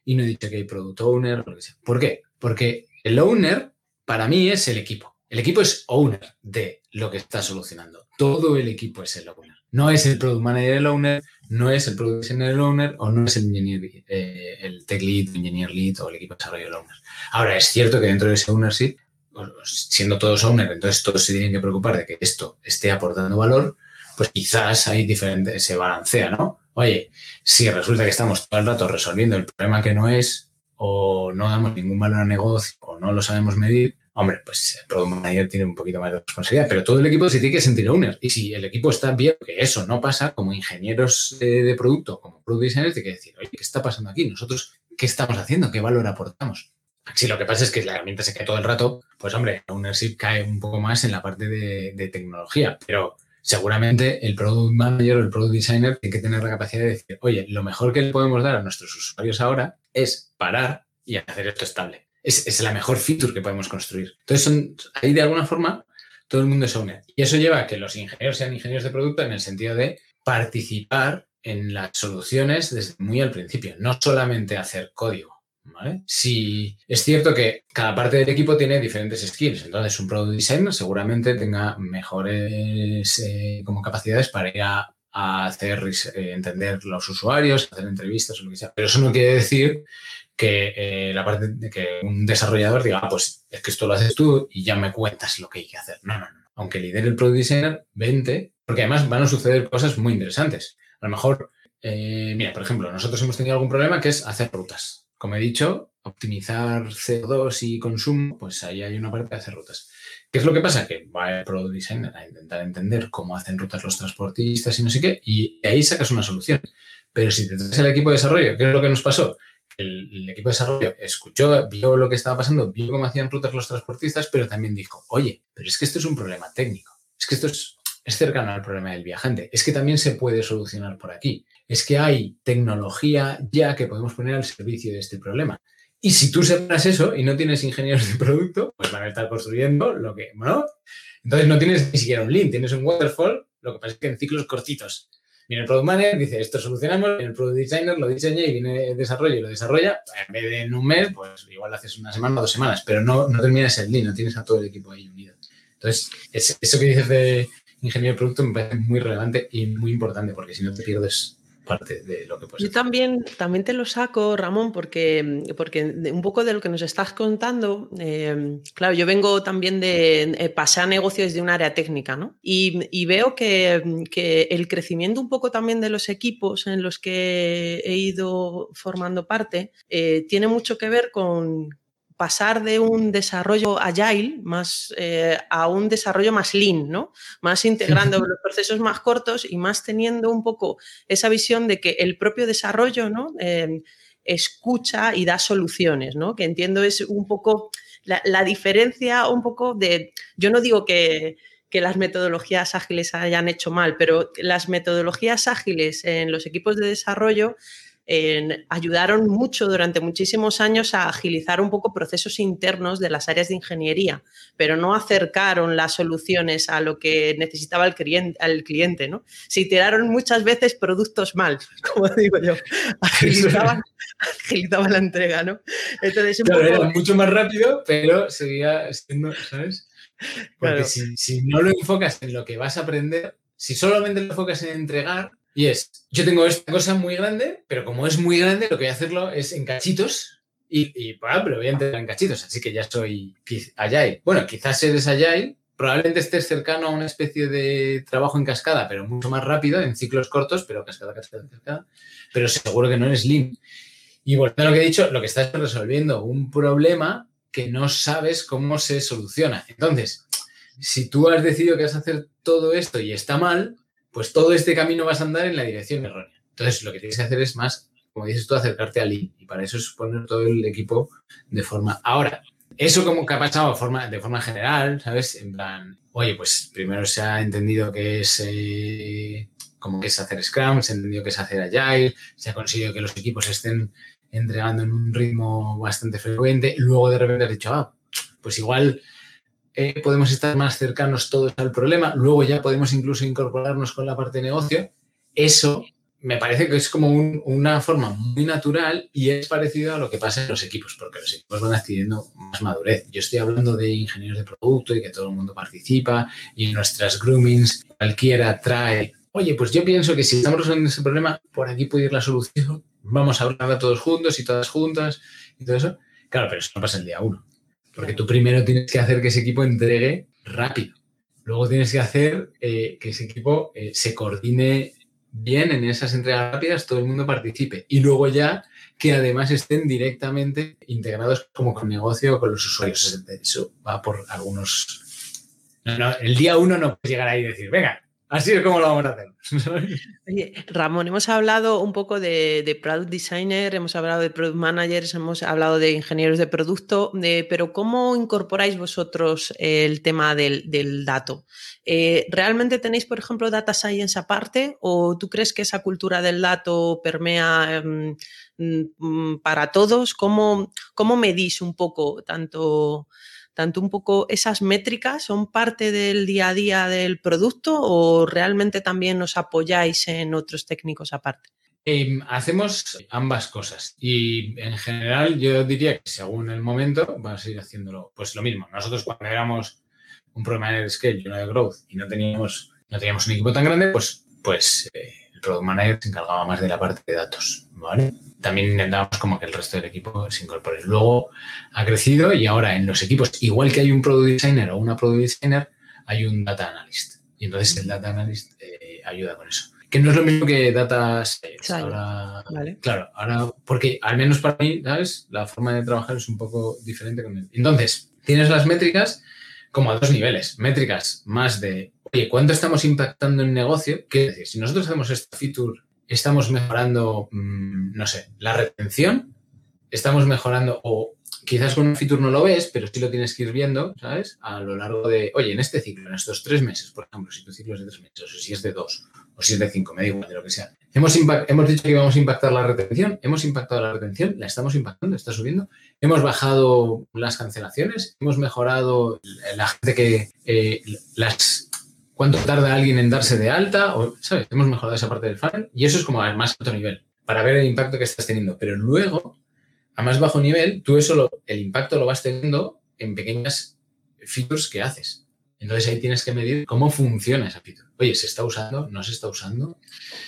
[SPEAKER 3] y no he dicho que hay product owner, lo que sea. ¿Por qué? Porque el owner para mí es el equipo. El equipo es owner de lo que está solucionando. Todo el equipo es el owner. No es el product manager el owner, no es el product designer el owner o no es el engineer, eh, el tech lead, el engineer lead o el equipo de desarrollo el owner. Ahora, es cierto que dentro de ese ownership, siendo todos owner, entonces todos se tienen que preocupar de que esto esté aportando valor, pues quizás hay diferentes, se balancea, ¿no? Oye, si resulta que estamos todo el rato resolviendo el problema que no es, o no damos ningún valor al negocio, o no lo sabemos medir, Hombre, pues el product manager tiene un poquito más de responsabilidad, pero todo el equipo se tiene que sentir owner. Y si el equipo está bien, que eso no pasa, como ingenieros de, producto, como product designers, tiene que decir, oye, ¿qué está pasando aquí? Nosotros, ¿qué estamos haciendo? ¿Qué valor aportamos? Si lo que pasa es que la herramienta se cae todo el rato, pues hombre, Ownership cae un poco más en la parte de, tecnología, pero seguramente el Product Manager o el Product Designer tiene que tener la capacidad de decir, oye, lo mejor que le podemos dar a nuestros usuarios ahora es parar y hacer esto estable. Es, la mejor feature que podemos construir. Entonces, ahí de alguna forma todo el mundo es owner. Y eso lleva a que los ingenieros sean ingenieros de producto en el sentido de participar en las soluciones desde muy al principio, no solamente hacer código. Si es cierto que cada parte del equipo tiene diferentes skills, entonces un product designer seguramente tenga mejores eh, como capacidades para ir a, hacer eh, entender los usuarios, hacer entrevistas o lo que sea. Pero eso no quiere decir que eh, la parte de que un desarrollador diga, ah, pues es que esto lo haces tú y ya me cuentas lo que hay que hacer. No, no, no. Aunque lidere el product designer, vente, porque además van a suceder cosas muy interesantes. A lo mejor, mira, por ejemplo, nosotros hemos tenido algún problema que es hacer rutas como he dicho, optimizar CO2 y consumo, pues ahí hay una parte de hacer rutas. ¿Qué es lo que pasa? Que va el Product Designer a intentar entender cómo hacen rutas los transportistas y no sé qué, y ahí sacas una solución. Pero si te traes el equipo de desarrollo, ¿qué es lo que nos pasó? El, equipo de desarrollo escuchó, vio lo que estaba pasando, vio cómo hacían rutas los transportistas, pero también dijo, oye, pero es que esto es un problema técnico. Es que esto es, es cercano al problema del viajante. Es que también se puede solucionar por aquí es que hay tecnología ya que podemos poner al servicio de este problema. Y si tú separas eso y no tienes ingenieros de producto, pues van a estar construyendo lo que, ¿no? Entonces no tienes ni siquiera un Lean, tienes un waterfall, lo que pasa es que en ciclos cortitos. Viene el Product Manager, dice, esto solucionamos, viene el Product Designer, lo diseña y viene el desarrollo y lo desarrolla. En vez de en un mes, pues igual lo haces una semana o dos semanas, pero no, no terminas el Lean, no tienes a todo el equipo ahí unido. Entonces, eso que dices de ingeniero de producto me parece muy relevante y muy importante, porque si no te pierdes parte de lo que puedes
[SPEAKER 2] Yo también, también te lo saco, Ramón, porque, porque un poco de lo que nos estás contando, eh, claro, yo vengo también de eh, pasar negocios de un área técnica, ¿no? Y, veo que, que, el crecimiento un poco también de los equipos en los que he ido formando parte eh, tiene mucho que ver con, pasar de un desarrollo agile más, eh, a un desarrollo más lean, ¿no? Más integrando los procesos más cortos y más teniendo un poco esa visión de que el propio desarrollo, ¿no? Em, escucha y da soluciones, ¿no? Que entiendo es un poco la, diferencia, un poco de, yo no digo que, que las metodologías ágiles hayan hecho mal, pero las metodologías ágiles en los equipos de desarrollo ayudaron mucho durante muchísimos años a agilizar un poco procesos internos de las áreas de ingeniería, pero no acercaron las soluciones a lo que necesitaba el cliente, al cliente, ¿no? Se iteraron muchas veces productos mal, [laughs] como digo yo, [laughs] agilizaban, la entrega, ¿no?
[SPEAKER 3] Entonces, era mucho más rápido, pero seguía siendo, ¿sabes? Porque si, si no lo enfocas en lo que vas a aprender, si solamente lo enfocas en entregar, y es, yo tengo esta cosa muy grande, pero como es muy grande, lo que voy a hacerlo es en cachitos y, y bueno, pero voy a entregar en cachitos, así que ya soy Agile. Bueno, quizás eres Agile, probablemente estés cercano a una especie de trabajo en cascada, pero mucho más rápido, en ciclos cortos, pero cascada, cascada, cascada, pero seguro que no eres Lean. Y volviendo a lo que he dicho, lo que estás resolviendo un problema que no sabes cómo se soluciona. Entonces, si tú has decidido que vas a hacer todo esto y está mal, pues todo este camino vas a andar en la dirección errónea. Entonces, lo que tienes que hacer es más, como dices tú, acercarte al Lean. Y para eso es poner todo el equipo de forma. Ahora, eso como que ha pasado de forma, de general, ¿sabes? En plan, oye, pues primero se ha entendido que es eh, como que es hacer Scrum, se ha entendido que es hacer Agile, se ha conseguido que los equipos estén entregando en un ritmo bastante frecuente, luego de repente has dicho, ah, pues igual eh, podemos estar más cercanos todos al problema, luego ya podemos incluso incorporarnos con la parte de negocio. Eso me parece que es como una forma muy natural y es parecido a lo que pasa en los equipos, porque los equipos van adquiriendo más madurez. Yo estoy hablando de ingenieros de producto y que todo el mundo participa y nuestras groomings cualquiera trae, oye, pues yo pienso que si estamos resolviendo ese problema, por aquí puede ir la solución, vamos a hablar todos juntos y todas juntas y todo eso. Claro, pero eso no pasa el día uno. Porque tú primero tienes que hacer que ese equipo entregue rápido. Luego tienes que hacer eh, que ese equipo eh, se coordine bien en esas entregas rápidas, todo el mundo participe. Y luego ya que además estén directamente integrados como con negocio o con los usuarios. Eso va por algunos... No, no, el día uno no puedes llegar ahí y decir, venga, Así es como lo vamos a hacer. [laughs]
[SPEAKER 2] Ramón, hemos hablado un poco de, product designer, hemos hablado de product managers, hemos hablado de ingenieros de producto, pero ¿cómo incorporáis vosotros el tema del, dato? Eh, ¿Realmente tenéis, por ejemplo, data science aparte o tú crees que esa cultura del dato permea em, mm, para todos? ¿Cómo, ¿Cómo medís un poco tanto tanto un poco esas métricas son parte del día a día del producto o realmente también os apoyáis en otros técnicos aparte?
[SPEAKER 3] Em, hacemos ambas cosas y en general yo diría que según el momento vamos a ir haciéndolo pues lo mismo. Nosotros cuando éramos un programa de scale y uno de growth y no teníamos, no teníamos un equipo tan grande, pues, pues eh, el product manager se encargaba más de la parte de datos, ¿vale? también intentamos como que el resto del equipo se incorpore. Luego ha crecido y ahora en los equipos, igual que hay un product designer o una product designer, hay un data analyst. Y entonces el data analyst eh, ayuda con eso. Que no es lo mismo que data science. Ahora, Claro, ahora, porque al menos para mí, ¿sabes? La forma de trabajar es un poco diferente con él. Entonces, tienes las métricas como a dos niveles. Métricas más de, oye, ¿cuánto estamos impactando en negocio? ¿Qué decir? Si nosotros hacemos esta feature estamos mejorando, mm, no sé, la retención, estamos mejorando, o quizás con un feature no lo ves, pero sí lo tienes que ir viendo, ¿sabes? A lo largo de, oye, en este ciclo, en estos tres meses, por ejemplo, si tu ciclo es de tres meses, o si es de dos, o si es de cinco, me da igual, de lo que sea. Hemos, hemos dicho que íbamos a impactar la retención, hemos impactado la retención, la estamos impactando, está subiendo. Hemos bajado las cancelaciones, hemos mejorado la gente que eh, las cuánto tarda alguien en darse de alta, o, ¿sabes? Hemos mejorado esa parte del funnel y eso es como al más alto nivel, para ver el impacto que estás teniendo. Pero luego, a más bajo nivel, tú eso, el impacto lo vas teniendo en pequeñas features que haces. Entonces ahí tienes que medir cómo funciona esa feature. Oye, ¿se está usando? ¿No se está usando?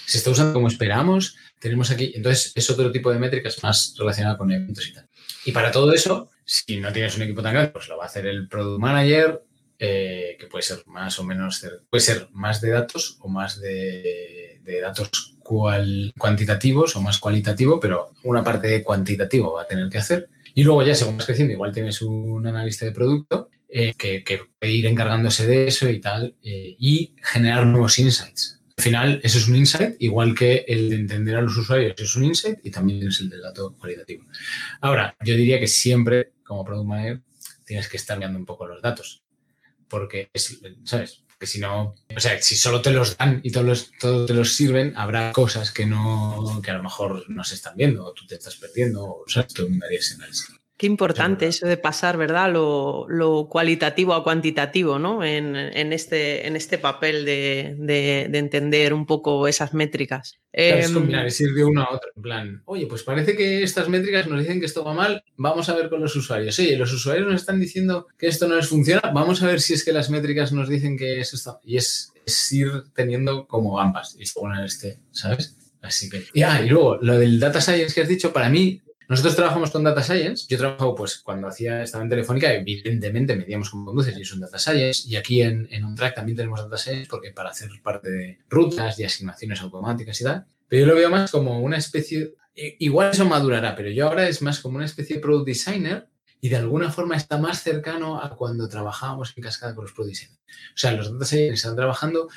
[SPEAKER 3] ¿Se está usando como esperamos? Tenemos aquí. Entonces es otro tipo de métricas más relacionada con eventos y tal. Y para todo eso, si no tienes un equipo tan grande, pues lo va a hacer el product manager eh, que puede ser más o menos, puede ser más de datos o más de, datos cuantitativos o más cualitativo, pero una parte de cuantitativo va a tener que hacer. Y luego ya según vas creciendo, igual tienes un analista de producto eh, que, ir encargándose de eso y tal, eh, y generar nuevos insights. Al final, eso es un insight, igual que el de entender a los usuarios es un insight y también tienes el del dato cualitativo. Ahora, yo diría que siempre, como product manager, tienes que estar mirando un poco los datos porque, es, ¿sabes? Que si no, o sea, si solo te los dan y todos, todos te los sirven, habrá cosas que no, que a lo mejor no se están viendo o tú te estás perdiendo, o sea, tú ese análisis.
[SPEAKER 2] Qué importante eso de pasar, ¿verdad? Lo, cualitativo a cuantitativo, ¿no? En, este, en este papel de, entender un poco esas métricas.
[SPEAKER 3] es em, combinar, es ir de uno a otro. En plan, oye, pues parece que estas métricas nos dicen que esto va mal, vamos a ver con los usuarios. Oye, los usuarios nos están diciendo que esto no les funciona, vamos a ver si es que las métricas nos dicen que eso está. Y es, ir teniendo como ambas y según este, ¿sabes? Así que. Ya, y luego, lo del data science que has dicho, para mí nosotros trabajamos con Data Science. Yo trabajo, pues, cuando hacía, estaba en Telefónica, evidentemente medíamos cómo conduces y es un Data Science. Y aquí en, en un también tenemos Data Science porque para hacer parte de rutas y asignaciones automáticas y tal. Pero yo lo veo más como una especie, igual eso madurará, pero yo ahora es más como una especie de Product Designer y de alguna forma está más cercano a cuando trabajábamos en cascada con los Product Designers. O sea, los Data Science están trabajando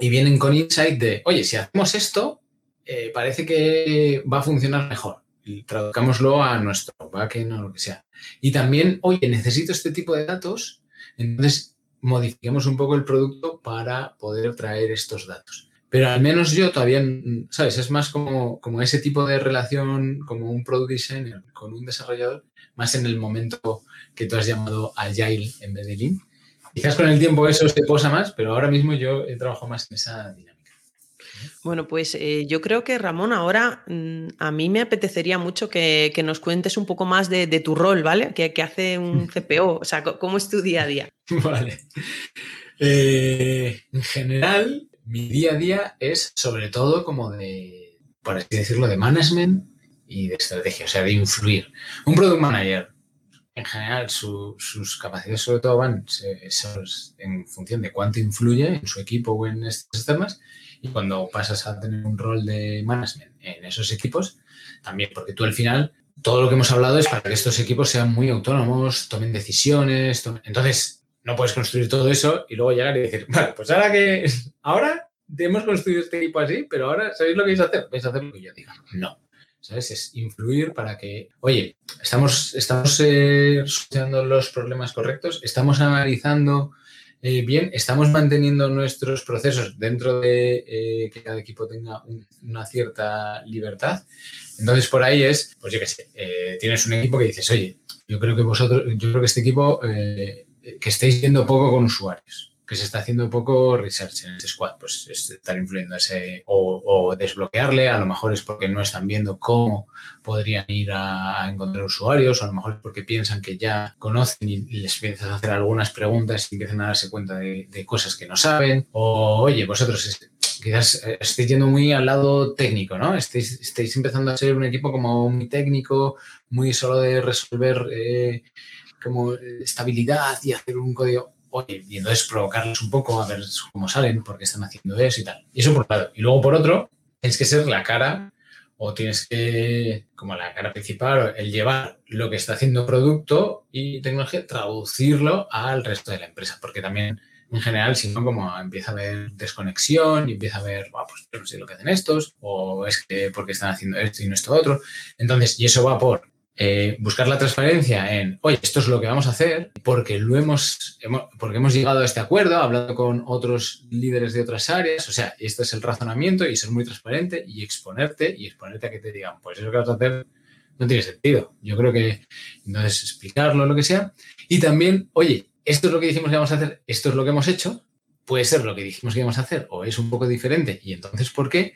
[SPEAKER 3] y vienen con insight de, oye, si hacemos esto, eh, parece que va a funcionar mejor traduzcámoslo a nuestro backend o lo que sea. Y también, oye, necesito este tipo de datos, entonces modifiquemos un poco el producto para poder traer estos datos. Pero al menos yo todavía, ¿sabes? Es más como, como ese tipo de relación, como un product designer con un desarrollador, más en el momento que tú has llamado agile en vez de lean. Quizás con el tiempo eso se posa más, pero ahora mismo yo he trabajado más en esa dinámica.
[SPEAKER 2] Bueno, pues eh, yo creo que Ramón, ahora mm, a mí me apetecería mucho que, nos cuentes un poco más de, tu rol, ¿vale? ¿Qué, hace un CPO? O sea, ¿cómo es tu día a día? [laughs]
[SPEAKER 3] Vale. Eh, en general, mi día a día es sobre todo como de, por así decirlo, de management y de estrategia, o sea, de influir. Un product manager, en general, sus capacidades sobre todo van en función de cuánto influye en su equipo o en estas temas y cuando pasas a tener un rol de management en esos equipos, también, porque tú al final, todo lo que hemos hablado es para que estos equipos sean muy autónomos, tomen decisiones. Entonces, no puedes construir todo eso y luego llegar y decir, vale, pues ahora que, [laughs] ahora hemos construido este equipo así, pero ahora ¿sabéis lo que vais a hacer? Vais a hacer lo que yo diga. No. ¿Sabes? Es influir para que, oye, estamos, estamos eh, solucionando los problemas correctos, estamos analizando eh, bien, estamos manteniendo nuestros procesos dentro de eh, que cada equipo tenga una cierta libertad. Entonces, por ahí es, pues yo qué sé, tienes un equipo que dices, oye, yo creo que vosotros, yo creo que este equipo, que estáis viendo poco con usuarios que se está haciendo poco research en ese squad, pues estar influyendo ese o, desbloquearle, a lo mejor es porque no están viendo cómo podrían ir a, encontrar usuarios, o a lo mejor es porque piensan que ya conocen y les a hacer algunas preguntas y empiezan a darse cuenta de, cosas que no saben, o oye, vosotros quizás estéis yendo muy al lado técnico, ¿no? Estáis, estáis empezando a ser un equipo como muy técnico, muy solo de resolver eh, como estabilidad y hacer un código oye, y entonces provocarlos un poco a ver cómo salen, por qué están haciendo eso y tal. Y eso por un lado. Y luego por otro, tienes que ser la cara o tienes que, como la cara principal, el llevar lo que está haciendo producto y tecnología, traducirlo al resto de la empresa, porque también en general, si no, como empieza a haber desconexión y empieza a haber, pues yo no sé lo que hacen estos, o es que porque están haciendo esto y no esto otro. Entonces, y eso va por eh, buscar la transparencia en, oye, esto es lo que vamos a hacer porque lo hemos, porque hemos llegado a este acuerdo, hablando con otros líderes de otras áreas, o sea, este es el razonamiento y ser muy transparente y exponerte y exponerte a que te digan, pues eso que vas a hacer no tiene sentido. Yo creo que entonces explicarlo, lo que sea. Y también, oye, esto es lo que dijimos que vamos a hacer, esto es lo que hemos hecho, puede ser lo que dijimos que íbamos a hacer o es un poco diferente y entonces, ¿por qué?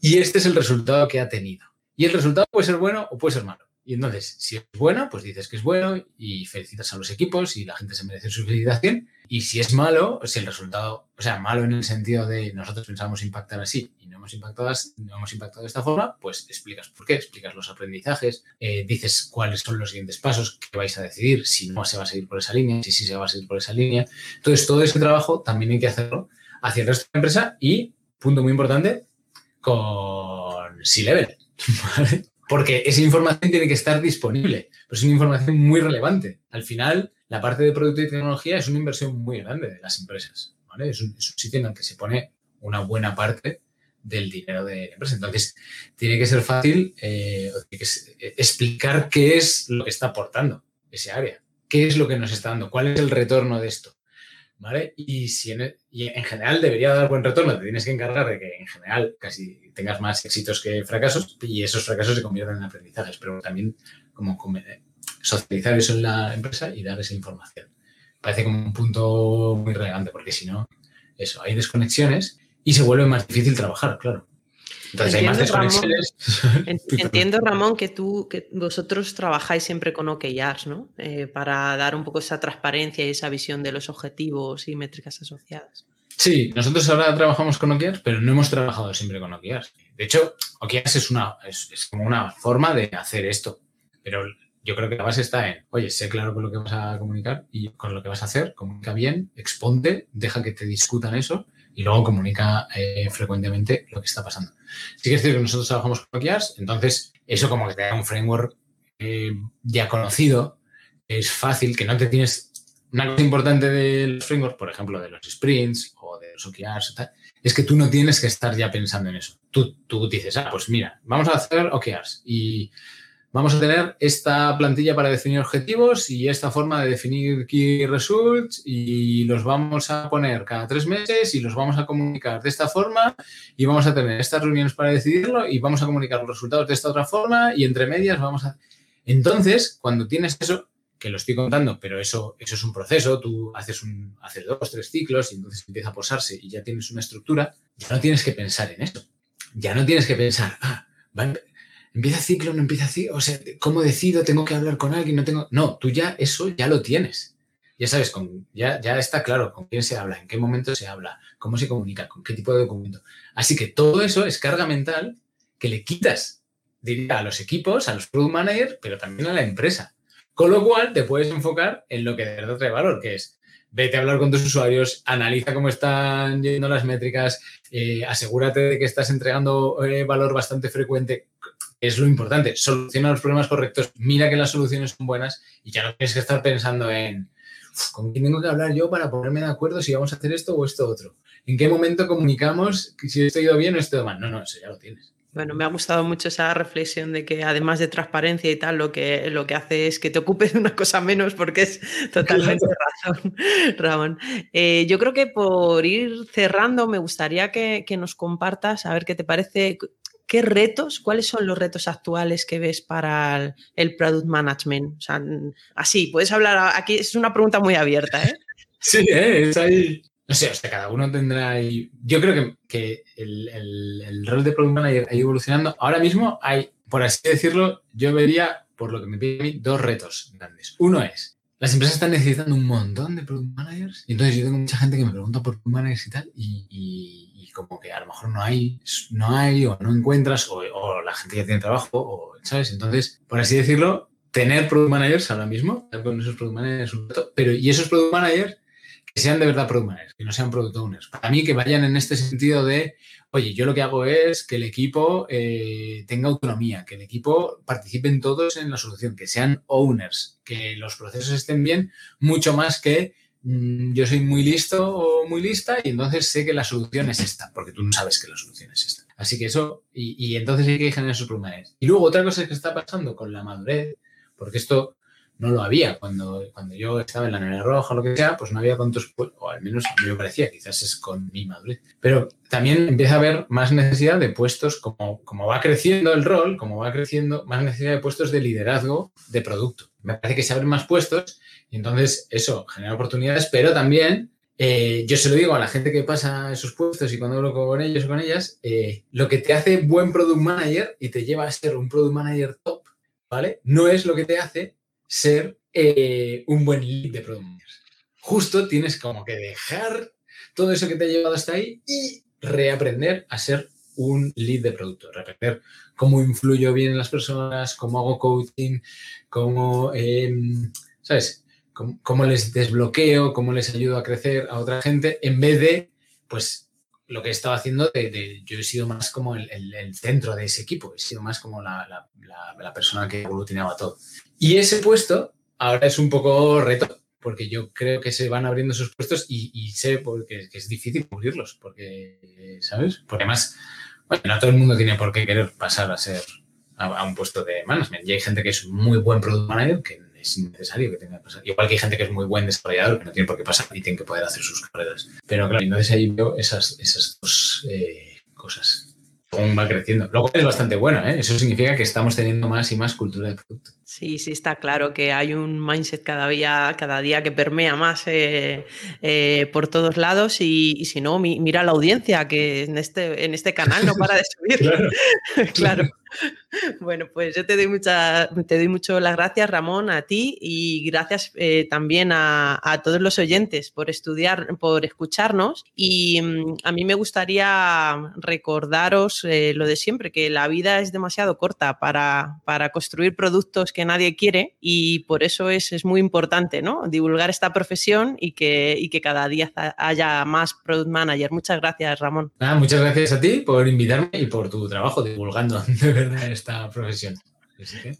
[SPEAKER 3] Y este es el resultado que ha tenido. Y el resultado puede ser bueno o puede ser malo. Y entonces, si es bueno, pues dices que es bueno y felicitas a los equipos y la gente se merece su felicitación. Y si es malo, si el resultado, o sea, malo en el sentido de nosotros pensamos impactar así y no hemos impactado, no hemos impactado de esta forma, pues explicas por qué, explicas los aprendizajes, eh, dices cuáles son los siguientes pasos que vais a decidir, si no se va a seguir por esa línea, si sí se va a seguir por esa línea. Entonces, todo ese trabajo también hay que hacerlo hacia el resto de la empresa y, punto muy importante, con C-Level. [laughs] ¿vale? Porque esa información tiene que estar disponible. Es una información muy relevante. Al final, la parte de producto y tecnología es una inversión muy grande de las empresas. Es, un, sitio en el que se pone una buena parte del dinero de la empresa. Entonces, tiene que ser fácil eh, eh, explicar qué es lo que está aportando ese área, qué es lo que nos está dando, cuál es el retorno de esto. ¿Vale? Y, si en, en general debería dar buen retorno, te tienes que encargar de que en general casi tengas más éxitos que fracasos y esos fracasos se conviertan en aprendizajes, pero también como socializar eso en la empresa y dar esa información. Parece como un punto muy relevante porque si no, eso, hay desconexiones y se vuelve más difícil trabajar, claro.
[SPEAKER 2] Entonces entiendo, hay más desconexiones. [laughs] [laughs] Ramón, entiendo, Ramón, que tú, que vosotros trabajáis siempre con OKRs, ¿no? Eh, para dar un poco esa transparencia y esa visión de los objetivos y métricas asociadas.
[SPEAKER 3] Sí, nosotros ahora trabajamos con OKRs, pero no hemos trabajado siempre con OKRs. De hecho, OKRs es, una, es, como una forma de hacer esto, pero yo creo que la base está en, oye, sé claro con lo que vas a comunicar y con lo que vas a hacer, comunica bien, exponte, deja que te discutan eso y luego comunica eh, frecuentemente lo que está pasando. Sí que es cierto que nosotros trabajamos con OKRs, entonces eso como que te da un framework eh, ya conocido, es fácil, que no te tienes... Una cosa importante del framework, por ejemplo, de los sprints o de los OKRs, es que tú no tienes que estar ya pensando en eso. Tú, tú dices, ah, pues mira, vamos a hacer OKRs y vamos a tener esta plantilla para definir objetivos y esta forma de definir key results y los vamos a poner cada tres meses y los vamos a comunicar de esta forma y vamos a tener estas reuniones para decidirlo y vamos a comunicar los resultados de esta otra forma y entre medias vamos a... Entonces, cuando tienes eso, que lo estoy contando, pero eso, eso es un proceso, tú haces, un, haces dos, tres ciclos y entonces empieza a posarse y ya tienes una estructura, ya no tienes que pensar en eso. Ya no tienes que pensar, ah, empieza ciclo, no empieza ciclo, o sea, ¿cómo decido? ¿Tengo que hablar con alguien? No tengo. No, tú ya eso ya lo tienes. Ya sabes, con, ya, ya está claro con quién se habla, en qué momento se habla, cómo se comunica, con qué tipo de documento. Así que todo eso es carga mental que le quitas, a los equipos, a los product managers, pero también a la empresa. Con lo cual te puedes enfocar en lo que de verdad trae valor, que es vete a hablar con tus usuarios, analiza cómo están yendo las métricas, eh, asegúrate de que estás entregando eh, valor bastante frecuente es lo importante. Soluciona los problemas correctos, mira que las soluciones son buenas y ya no tienes que estar pensando en, ¿con quién tengo que hablar yo para ponerme de acuerdo si vamos a hacer esto o esto otro? ¿En qué momento comunicamos si esto ha ido bien o esto mal? No, no, eso ya lo tienes.
[SPEAKER 2] Bueno, me ha gustado mucho esa reflexión de que además de transparencia y tal, lo que, lo que hace es que te ocupes de una cosa menos porque es totalmente razón, [laughs] Ramón. Eh, yo creo que por ir cerrando, me gustaría que, que, nos compartas, a ver qué te parece, qué retos, cuáles son los retos actuales que ves para el, product management. O sea, así, puedes hablar, aquí es una pregunta muy abierta, ¿eh? [laughs]
[SPEAKER 3] Sí, ¿eh? es ahí no sé, o sea, cada uno tendrá ahí. Yo creo que, que el, el, rol de Product Manager ha ido evolucionando. Ahora mismo hay, por así decirlo, yo vería, por lo que me pide a mí, dos retos grandes. Uno es, las empresas están necesitando un montón de Product Managers. Y entonces yo tengo mucha gente que me pregunta por Product Managers y tal, y, y, como que a lo mejor no hay, no hay, o no encuentras, o, la gente ya tiene trabajo, o, ¿sabes? Entonces, por así decirlo, tener Product Managers ahora mismo, con esos Product Managers un reto, pero y esos Product Managers que sean de verdad product managers, que no sean product owners. Para mí que vayan en este sentido de, oye, yo lo que hago es que el equipo eh, tenga autonomía, que el equipo participen todos en la solución, que sean owners, que los procesos estén bien, mucho más que mm, yo soy muy listo o muy lista y entonces sé que la solución es esta, porque tú no sabes que la solución es esta. Así que eso, y, entonces hay que generar esos managers. Y luego otra cosa que está pasando con la madurez, porque esto no lo había. Cuando, cuando yo estaba en la nevera roja o lo que sea, pues no había tantos, o al menos me parecía, quizás es con mi madurez. Pero también empieza a haber más necesidad de puestos, como, como va creciendo el rol, como va creciendo, más necesidad de puestos de liderazgo de producto. Me parece que se abren más puestos y entonces eso genera oportunidades, pero también eh, yo se lo digo a la gente que pasa esos puestos y cuando hablo con ellos o con ellas, eh, lo que te hace buen product manager y te lleva a ser un product manager top, ¿vale? No es lo que te hace ser eh, un buen lead de product Justo tienes como que dejar todo eso que te ha llevado hasta ahí y reaprender a ser un lead de producto, reaprender cómo influyo bien en las personas, cómo hago coaching, cómo, em, ¿sabes? Cómo, les desbloqueo, cómo les ayudo a crecer a otra gente, en vez de, pues, lo que he estado haciendo, de, yo he sido más como el, centro de ese equipo, he sido más como la, la persona que evolucionaba todo. Y ese puesto ahora es un poco reto, porque yo creo que se van abriendo esos puestos y, sé porque, que es difícil cubrirlos, porque, ¿sabes? Porque además, bueno, no todo el mundo tiene por qué querer pasar a ser a, un puesto de management. Y hay gente que es muy buen product manager que es innecesario que tenga que pasar. Igual que hay gente que es muy buen desarrollador que no tiene por qué pasar y tiene que poder hacer sus carreras. Pero claro, entonces ahí veo esas, esas dos eh, cosas. Aún va creciendo. Luego es bastante bueno, ¿eh? Eso significa que estamos teniendo más y más cultura de producto.
[SPEAKER 2] Sí, sí, está claro que hay un mindset cada día, cada día que permea más eh, eh, por todos lados y, si no, mira la audiencia que en este, en este canal no para de [laughs] subir. claro. [laughs] claro. Bueno, pues yo te doy, mucha, te doy mucho las gracias, Ramón, a ti y gracias eh, también a, todos los oyentes por estudiar, por escucharnos. Y mm, a mí me gustaría recordaros lo de siempre, que la vida es demasiado corta para, para construir productos que nadie quiere y por eso es, es muy importante ¿no? divulgar esta profesión y que, y que cada día haya más product manager. Muchas gracias, Ramón.
[SPEAKER 3] muchas gracias a ti por invitarme y por tu trabajo divulgando [laughs] de verdad esta profesión.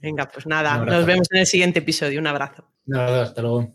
[SPEAKER 2] Venga, pues nada, nos vemos en el siguiente episodio. Un abrazo.
[SPEAKER 3] Un abrazo, hasta luego.